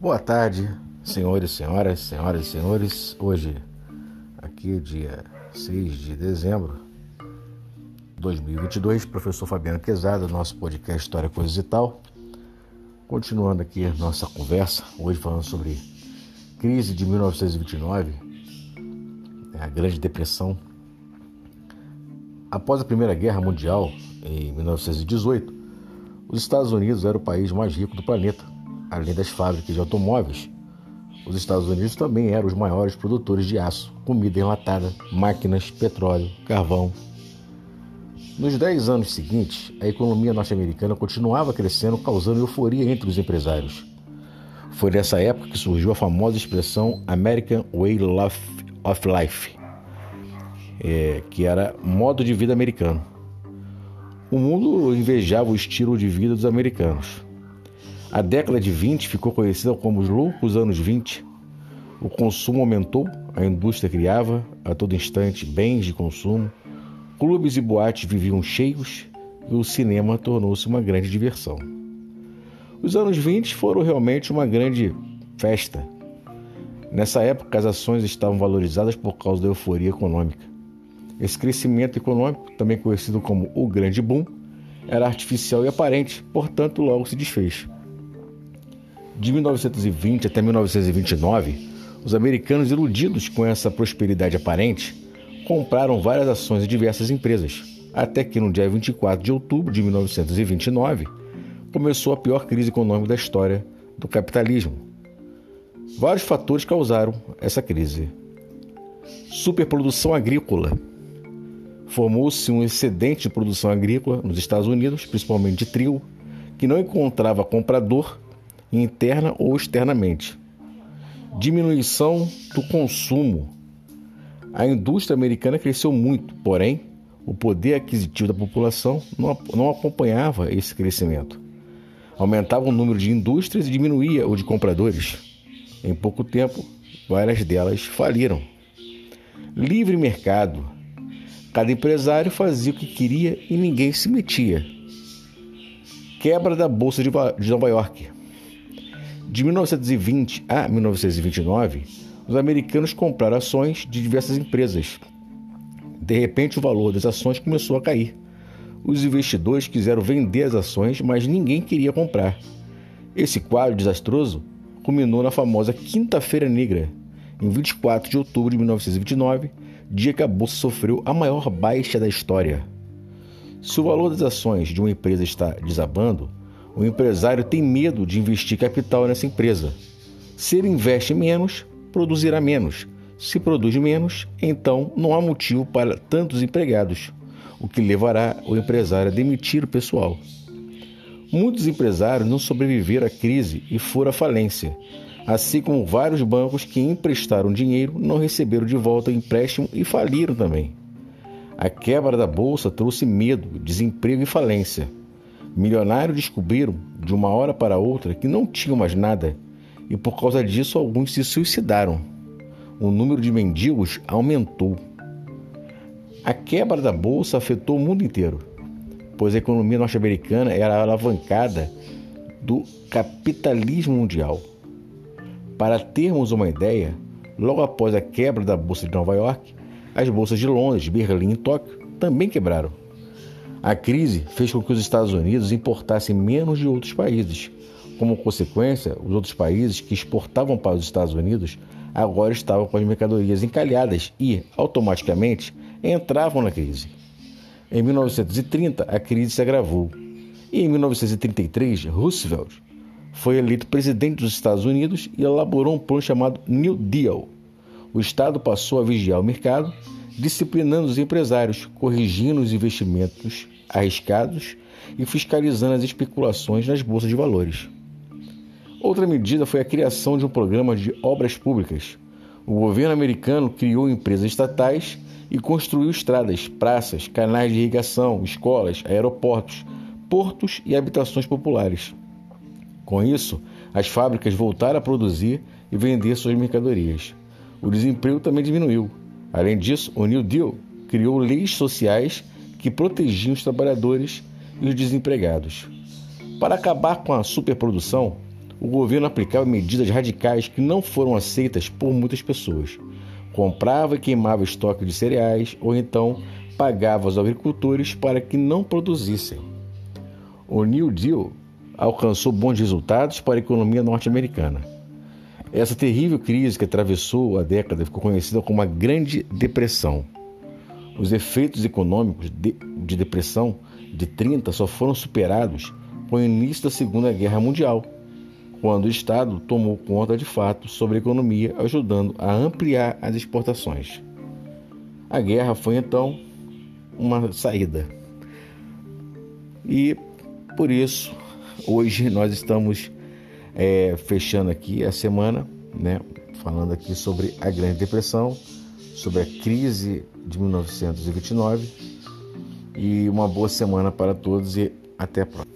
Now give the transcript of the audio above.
Boa tarde, senhores, senhoras, senhoras e senhores. Hoje, aqui, dia 6 de dezembro de 2022, professor Fabiano Quezada, nosso podcast História, Coisas e Tal. Continuando aqui nossa conversa, hoje falando sobre crise de 1929, a Grande Depressão. Após a Primeira Guerra Mundial, em 1918, os Estados Unidos eram o país mais rico do planeta Além das fábricas de automóveis, os Estados Unidos também eram os maiores produtores de aço, comida enlatada, máquinas, petróleo, carvão. Nos dez anos seguintes, a economia norte-americana continuava crescendo, causando euforia entre os empresários. Foi nessa época que surgiu a famosa expressão American Way of Life, é, que era modo de vida americano. O mundo invejava o estilo de vida dos americanos. A década de 20 ficou conhecida como os loucos anos 20. O consumo aumentou, a indústria criava a todo instante bens de consumo, clubes e boates viviam cheios e o cinema tornou-se uma grande diversão. Os anos 20 foram realmente uma grande festa. Nessa época, as ações estavam valorizadas por causa da euforia econômica. Esse crescimento econômico, também conhecido como o Grande Boom, era artificial e aparente, portanto, logo se desfez. De 1920 até 1929, os americanos, iludidos com essa prosperidade aparente, compraram várias ações de diversas empresas, até que no dia 24 de outubro de 1929 começou a pior crise econômica da história do capitalismo. Vários fatores causaram essa crise. Superprodução agrícola. Formou-se um excedente de produção agrícola nos Estados Unidos, principalmente de trigo, que não encontrava comprador interna ou externamente. Diminuição do consumo. A indústria americana cresceu muito, porém, o poder aquisitivo da população não, acompanhava esse crescimento. Aumentava o número de indústrias e diminuía o de compradores. Em pouco tempo, várias delas faliram. Livre mercado. Cada empresário fazia o que queria e ninguém se metia. Quebra da Bolsa de Nova York. De 1920 a 1929, os americanos compraram ações de diversas empresas. De repente, o valor das ações começou a cair. Os investidores quiseram vender as ações, mas ninguém queria comprar. Esse quadro desastroso culminou na famosa Quinta-feira Negra, em 24 de outubro de 1929, dia que a bolsa sofreu a maior baixa da história. Se o valor das ações de uma empresa está desabando, o empresário tem medo de investir capital nessa empresa. Se ele investe menos, produzirá menos. Se produz menos, então não há motivo para tantos empregados, o que levará o empresário a demitir o pessoal. Muitos empresários não sobreviveram à crise e foram à falência, assim como vários bancos que emprestaram dinheiro não receberam de volta o empréstimo e faliram também. A quebra da bolsa trouxe medo, desemprego e falência. Milionários descobriram, de uma hora para outra, que não tinham mais nada e por causa disso alguns se suicidaram. O número de mendigos aumentou. A quebra da bolsa afetou o mundo inteiro, pois a economia norte-americana era alavancada do capitalismo mundial. Para termos uma ideia, logo após a quebra da bolsa de Nova York, as bolsas de Londres, Berlim e Tóquio também quebraram. A crise fez com que os Estados Unidos importassem menos de outros países. Como consequência, os outros países que exportavam para os Estados Unidos agora estavam com as mercadorias encalhadas e, automaticamente, entravam na crise. Em 1930, a crise se agravou. E em 1933, Roosevelt foi eleito presidente dos Estados Unidos e elaborou um plano chamado New Deal. O Estado passou a vigiar o mercado disciplinando os empresários, corrigindo os investimentos arriscados e fiscalizando as especulações nas bolsas de valores. Outra medida foi a criação de um programa de obras públicas. O governo americano criou empresas estatais e construiu estradas, praças, canais de irrigação, escolas, aeroportos, portos e habitações populares. Com isso, as fábricas voltaram a produzir e vender suas mercadorias. O desemprego também diminuiu Além disso, o New Deal criou leis sociais que protegiam os trabalhadores e os desempregados. Para acabar com a superprodução, o governo aplicava medidas radicais que não foram aceitas por muitas pessoas. Comprava e queimava estoque de cereais ou então pagava aos agricultores para que não produzissem. O New Deal alcançou bons resultados para a economia norte-americana. Essa terrível crise que atravessou a década ficou conhecida como a Grande Depressão. Os efeitos econômicos de, de depressão de 30 só foram superados com o início da Segunda Guerra Mundial, quando o Estado tomou conta de fato sobre a economia, ajudando a ampliar as exportações. A guerra foi então uma saída. E por isso, hoje nós estamos é, fechando aqui a semana, né, falando aqui sobre a Grande Depressão, sobre a crise de 1929 e uma boa semana para todos e até a próxima.